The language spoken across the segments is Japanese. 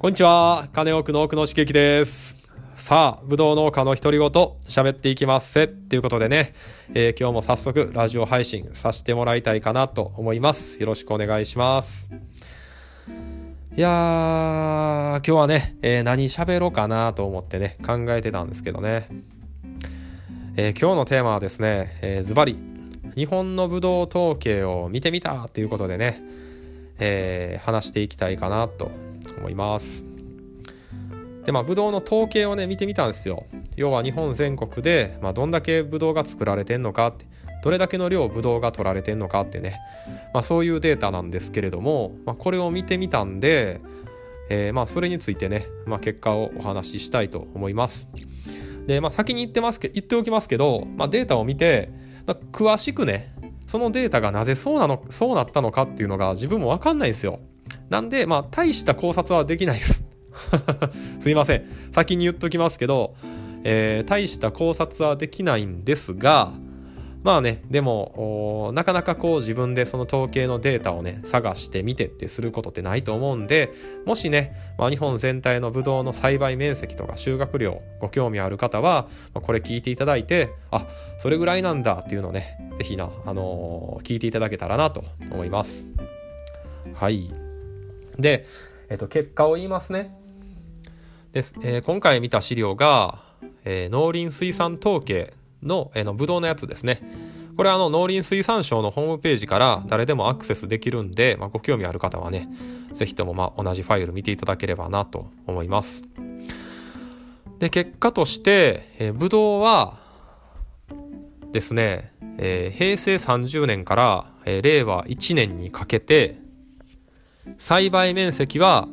こんにちは。金奥の奥の茂樹です。さあ、ぶどう農家の独り言、喋っていきますせ。っていうことでね、えー今日も早速ラジオ配信させてもらいたいかなと思います。よろしくお願いします。いやー、今日はね、えー何喋ろうかなと思ってね、考えてたんですけどね。えー今日のテーマはですね、えーズバリ、日本のブドウ統計を見てみたということでね、えー話していきたいかなと思います。でまあブドウの統計をね見てみたんですよ。要は日本全国で、まあ、どんだけブドウが作られてんのかってどれだけの量ブドウが取られてんのかってね、まあ、そういうデータなんですけれども、まあ、これを見てみたんで、えーまあそれについてね、まあ、結果をお話ししたいと思います。で、まあ、先に言ってますけ言っておきますけど、まあ、データを見て、まあ詳しくねそのデータがなぜそうなのそうなったのかっていうのが自分も分かんないんですよ。なんで、まあ、大した考察はできないです。すいません。先に言っときますけど、えー大した考察はできないんですが、まあね、でも、なかなかこう自分でその統計のデータをね、探してみてってすることってないと思うんで、もしね、まあ、日本全体のブドウの栽培面積とか収穫量、ご興味ある方は、まあこれ聞いていただいて、あ、それぐらいなんだっていうのをね、ぜひな、あのー聞いていただけたらなと思います。はい。で、えっと、結果を言いますね。です、えー今回見た資料が、えー農林水産統計の、えーのブドウのやつですね。これはあの農林水産省のホームページから誰でもアクセスできるんで、まあ、ご興味ある方はね、ぜひともま同じファイル見ていただければなと思います。で、結果として、えー、ブドウはですね、えー平成30年から、えー令和1年にかけて、栽培面積は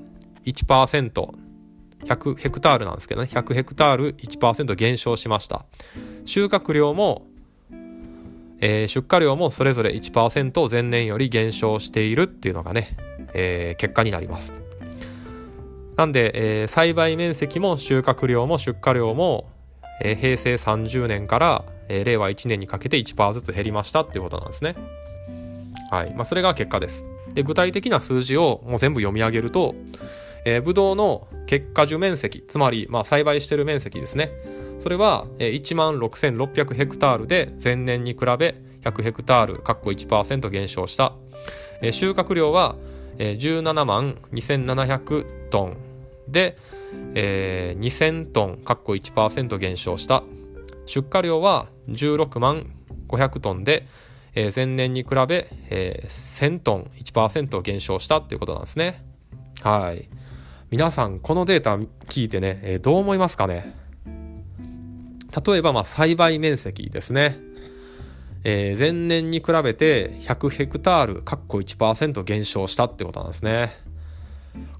1%、100ヘクタールなんですけどね、100ヘクタール1%減少しました。収穫量も、えー出荷量もそれぞれ1%前年より減少しているっていうのがね、えー結果になります。なんで、えー栽培面積も収穫量も出荷量も、えー平成30年から、えー令和1年にかけて1%ずつ減りましたっていうことなんですね。はい。まあ、それが結果です。で、具体的な数字をもう全部読み上げると、えー、ブドウの結果樹面積、つまり、まあ、栽培している面積ですね。それは、1万6600ヘクタールで前年に比べ100ヘクタール、かっこ1%減少した。えー収穫量は、17万2700トンで、えー2000トン、かっこ1%減少した。出荷量は16万500トンで、えー前年に比べ、えー1000トン1%減少したっていうことなんですね。はい。皆さん、このデータ聞いてね、えーどう思いますかね？例えば、まあ、栽培面積ですね。えー前年に比べて100ヘクタール、かっこ1%減少したってことなんですね。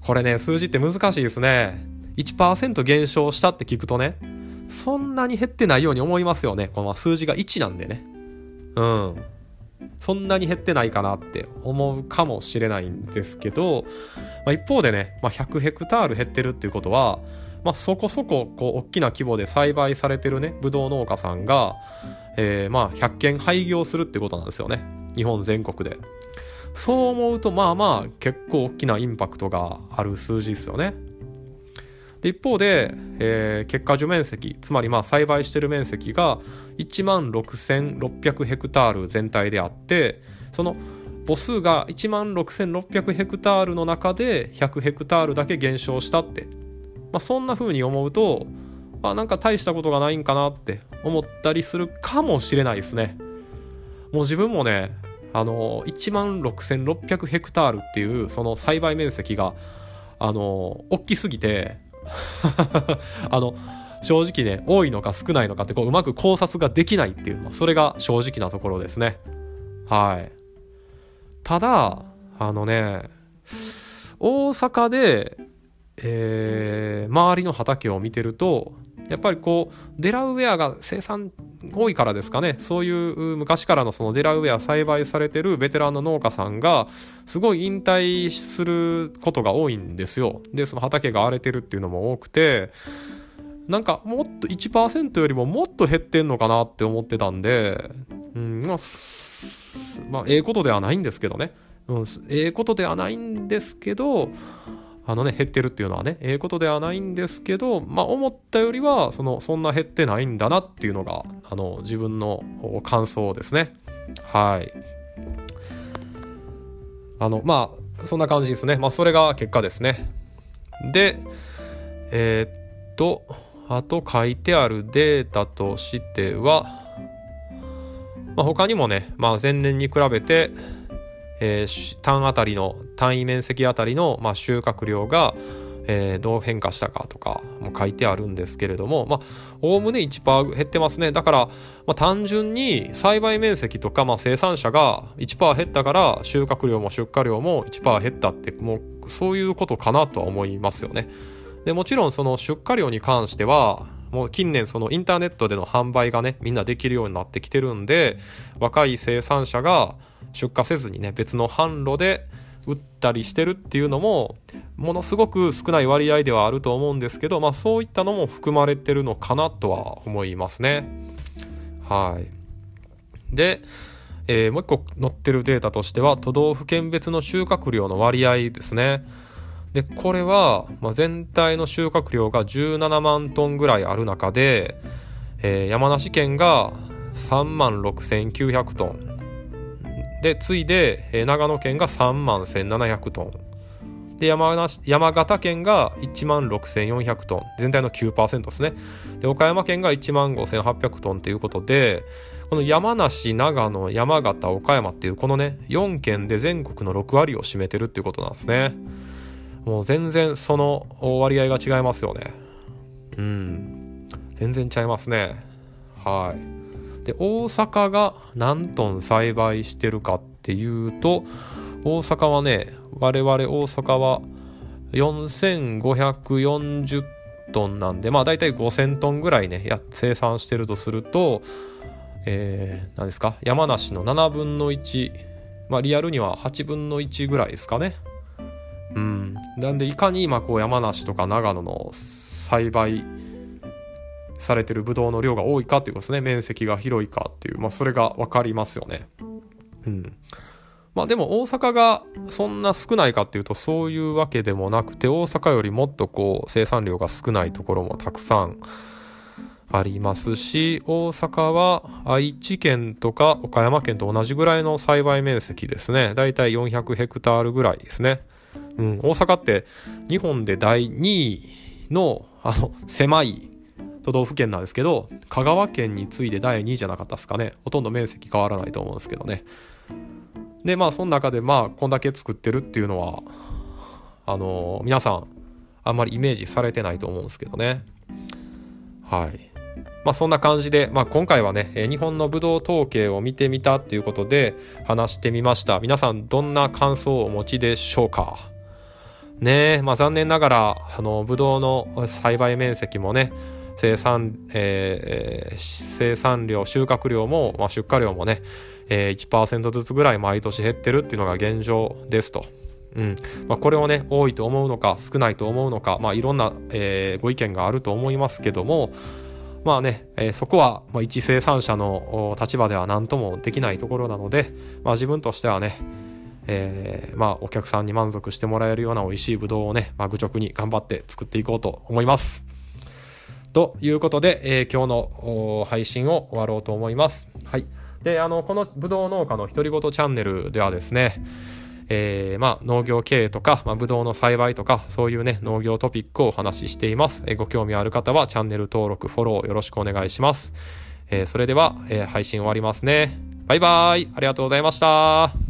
これね、数字って難しいですね。1%減少したって聞くとね、そんなに減ってないように思いますよね。この数字が1なんでね。うん。そんなに減ってないかなって思うかもしれないんですけど、まあ、一方でね、まあ、100ヘクタール減ってるっていうことは、まあ、そこそここう大きな規模で栽培されてるねブドウ農家さんが、えーまあ100件廃業するってことなんですよね。日本全国で。そう思うとまあまあ結構大きなインパクトがある数字ですよね。で一方で、えー結果樹面積つまりまあ栽培してる面積が1万6600ヘクタール全体であってその母数が1万6600ヘクタールの中で100ヘクタールだけ減少したって、まあ、そんな風に思うとあなんか大したことがないんかなって思ったりするかもしれないですね。もう自分もねあの1万6600ヘクタールっていうその栽培面積があの大きすぎて あの正直ね多いのか少ないのかってこううまく考察ができないっていう、まあ、それが正直なところですね。はい。ただあのね大阪で、えー周りの畑を見てるとやっぱりこうデラウェアが生産多いからですかね。そういう昔からのそのデラウェア栽培されてるベテランの農家さんがすごい引退することが多いんですよ。でその畑が荒れてるっていうのも多くてなんかもっと1%よりももっと減ってんのかなって思ってたんで、うん、まあ、まあ、ええことではないんですけどね。うん、ええことではないんですけど、あのね、減ってるっていうのはね、ええことではないんですけど、まあ思ったよりは、その、そんな減ってないんだなっていうのが、あの、自分の感想ですね。はい。あの、まあ、そんな感じですね。まあ、それが結果ですね。で、えー、っと、あと書いてあるデータとしては、まあ、他にもね、まあ、前年に比べて、えー、単あたりの単位面積あたりの、まあ、収穫量が、えー、どう変化したかとかも書いてあるんですけれども、まあ、おおむね1%減ってますね。だから、まあ、単純に栽培面積とか、まあ、生産者が1%減ったから収穫量も出荷量も1%減ったって、もうそういうことかなとは思いますよね。で、もちろんその出荷量に関しては、もう近年そのインターネットでの販売がね、みんなできるようになってきてるんで、若い生産者が出荷せずにね、別の販路で、打ったりしてるっていうのもものすごく少ない割合ではあると思うんですけど、まあ、そういったのも含まれてるのかなとは思いますね。はい。で、えー、もう一個載ってるデータとしては都道府県別の収穫量の割合ですね。で、これは、まあ、全体の収穫量が17万トンぐらいある中で、えー、山梨県が3万6900トン。で次いで、えー、長野県が3万1700トン。で山梨山形県が1万6400トン。全体の9%ですね。で岡山県が1万5800トンということでこの山梨長野山形岡山っていうこのね4県で全国の6割を占めてるっていうことなんですね。もう全然その割合が違いますよね。うん。全然ちゃいますね。はい。で大阪が何トン栽培してるかっていうと大阪はね我々大阪は4540トンなんでまあ大体5000トンぐらいねや生産してるとするとえー、何ですか？山梨の7分の1まあリアルには8分の1ぐらいですかね。うんなんでいかに今こう山梨とか長野の栽培されてるブドウの量が多いかっていうことですね。面積が広いかっていう、まあ、それが分かりますよね。うん。まあでも大阪がそんな少ないかっていうとそういうわけでもなくて大阪よりもっとこう生産量が少ないところもたくさんありますし大阪は愛知県とか岡山県と同じぐらいの栽培面積ですね。だいたい400ヘクタールぐらいですね、うん、大阪って日本で第2位のあの狭い都道府県なんですけど香川県に次いで第2位じゃなかったですかね。ほとんど面積変わらないと思うんですけどね。でまあその中でまあこんだけ作ってるっていうのはあのー、皆さんあんまりイメージされてないと思うんですけどね。はい。まあそんな感じで、まあ、今回はね日本のブドウ統計を見てみたっていうことで話してみました。皆さんどんな感想をお持ちでしょうか？ねえまあ残念ながらあのブドウの栽培面積もね生産、えー、生産量、収穫量も、まあ、出荷量もね、えー、1%ずつぐらい毎年減ってるっていうのが現状ですと。うんまあ、これをね多いと思うのか少ないと思うのか、まあ、いろんな、えー、ご意見があると思いますけどもまあね、えー、そこは、まあ、一生産者の立場では何ともできないところなので、まあ、自分としてはね、えー、まあお客さんに満足してもらえるような美味しいぶどうをね、まあ、愚直に頑張って作っていこうと思います。ということで、えー、今日の配信を終わろうと思います。はい。で、あの、このぶどう農家の独り言チャンネルではですね、えー、まあ、農業経営とか、まあ、ぶどうの栽培とか、そういうね、農業トピックをお話ししています。えー、ご興味ある方はチャンネル登録、フォローよろしくお願いします。え、それでは、え配信終わりますね。バイバーイありがとうございました。